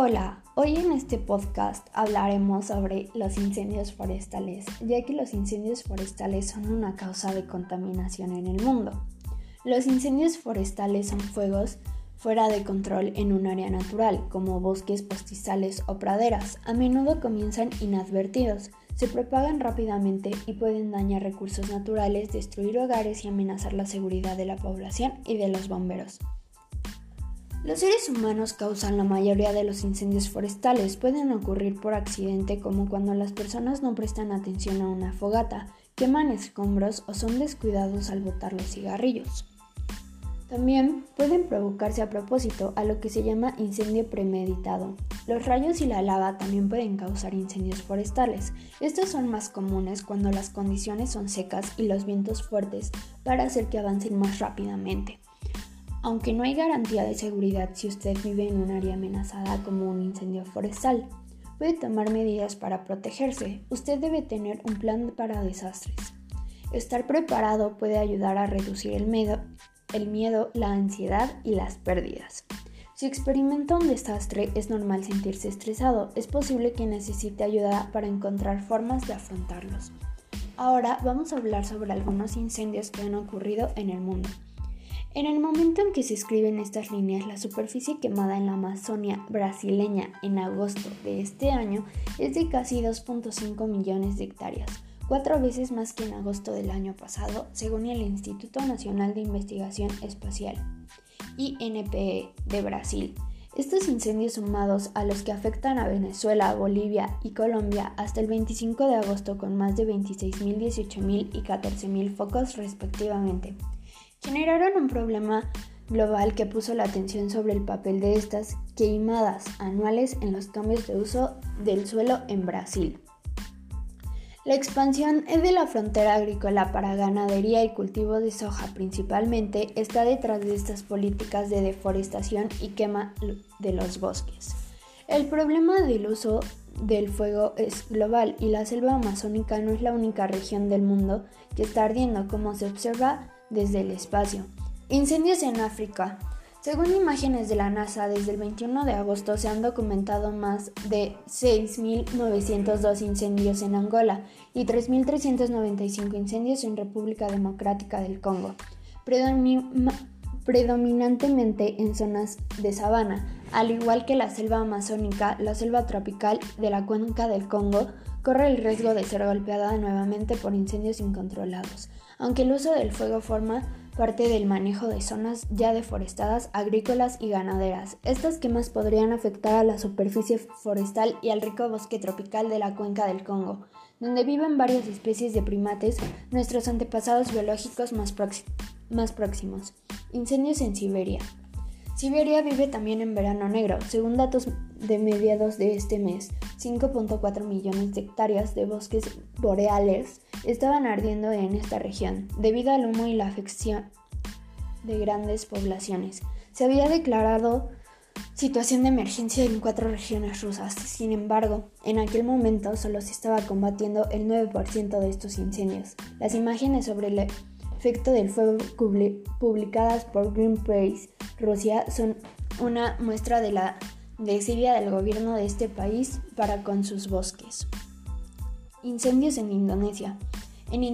Hola, hoy en este podcast hablaremos sobre los incendios forestales, ya que los incendios forestales son una causa de contaminación en el mundo. Los incendios forestales son fuegos fuera de control en un área natural, como bosques, pastizales o praderas. A menudo comienzan inadvertidos, se propagan rápidamente y pueden dañar recursos naturales, destruir hogares y amenazar la seguridad de la población y de los bomberos. Los seres humanos causan la mayoría de los incendios forestales. Pueden ocurrir por accidente como cuando las personas no prestan atención a una fogata, queman escombros o son descuidados al botar los cigarrillos. También pueden provocarse a propósito, a lo que se llama incendio premeditado. Los rayos y la lava también pueden causar incendios forestales. Estos son más comunes cuando las condiciones son secas y los vientos fuertes para hacer que avancen más rápidamente. Aunque no hay garantía de seguridad si usted vive en un área amenazada como un incendio forestal, puede tomar medidas para protegerse. Usted debe tener un plan para desastres. Estar preparado puede ayudar a reducir el miedo, la ansiedad y las pérdidas. Si experimenta un desastre, es normal sentirse estresado. Es posible que necesite ayuda para encontrar formas de afrontarlos. Ahora vamos a hablar sobre algunos incendios que han ocurrido en el mundo. En el momento en que se escriben estas líneas, la superficie quemada en la Amazonia brasileña en agosto de este año es de casi 2.5 millones de hectáreas, cuatro veces más que en agosto del año pasado, según el Instituto Nacional de Investigación Espacial, INPE, de Brasil. Estos incendios sumados a los que afectan a Venezuela, Bolivia y Colombia hasta el 25 de agosto con más de 26.000, 18.000 y 14.000 focos respectivamente, generaron un problema global que puso la atención sobre el papel de estas queimadas anuales en los cambios de uso del suelo en Brasil. La expansión de la frontera agrícola para ganadería y cultivo de soja principalmente está detrás de estas políticas de deforestación y quema de los bosques. El problema del uso del fuego es global y la selva amazónica no es la única región del mundo que está ardiendo como se observa desde el espacio. Incendios en África. Según imágenes de la NASA, desde el 21 de agosto se han documentado más de 6.902 incendios en Angola y 3.395 incendios en República Democrática del Congo, predominantemente en zonas de sabana, al igual que la selva amazónica, la selva tropical de la cuenca del Congo corre el riesgo de ser golpeada nuevamente por incendios incontrolados, aunque el uso del fuego forma parte del manejo de zonas ya deforestadas, agrícolas y ganaderas. Estas quemas podrían afectar a la superficie forestal y al rico bosque tropical de la cuenca del Congo, donde viven varias especies de primates, nuestros antepasados biológicos más, más próximos. Incendios en Siberia. Siberia vive también en verano negro, según datos de mediados de este mes. 5.4 millones de hectáreas de bosques boreales estaban ardiendo en esta región, debido al humo y la afección de grandes poblaciones. Se había declarado situación de emergencia en cuatro regiones rusas. Sin embargo, en aquel momento solo se estaba combatiendo el 9% de estos incendios. Las imágenes sobre el efecto del fuego publicadas por Greenpeace Rusia son una muestra de la desidia del gobierno de este país para con sus bosques. Incendios en Indonesia. En,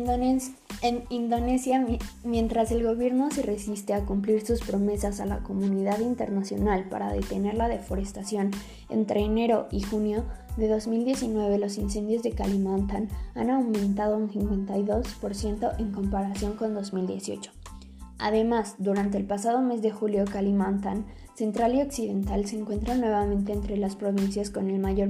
Indonesia, mientras el gobierno se resiste a cumplir sus promesas a la comunidad internacional para detener la deforestación, entre enero y junio de 2019 los incendios de Kalimantan han aumentado un 52% en comparación con 2018. Además, durante el pasado mes de julio, Kalimantan Central y Occidental se encuentran nuevamente entre las provincias con el mayor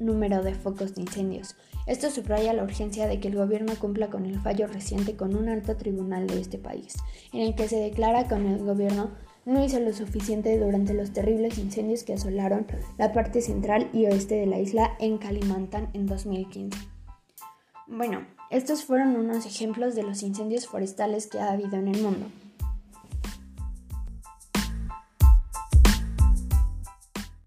número de focos de incendios. Esto subraya la urgencia de que el gobierno cumpla con el fallo reciente con un alto tribunal de este país, en el que se declara que el gobierno no hizo lo suficiente durante los terribles incendios que asolaron la parte central y oeste de la isla en Kalimantan en 2015. Bueno, estos fueron unos ejemplos de los incendios forestales que ha habido en el mundo.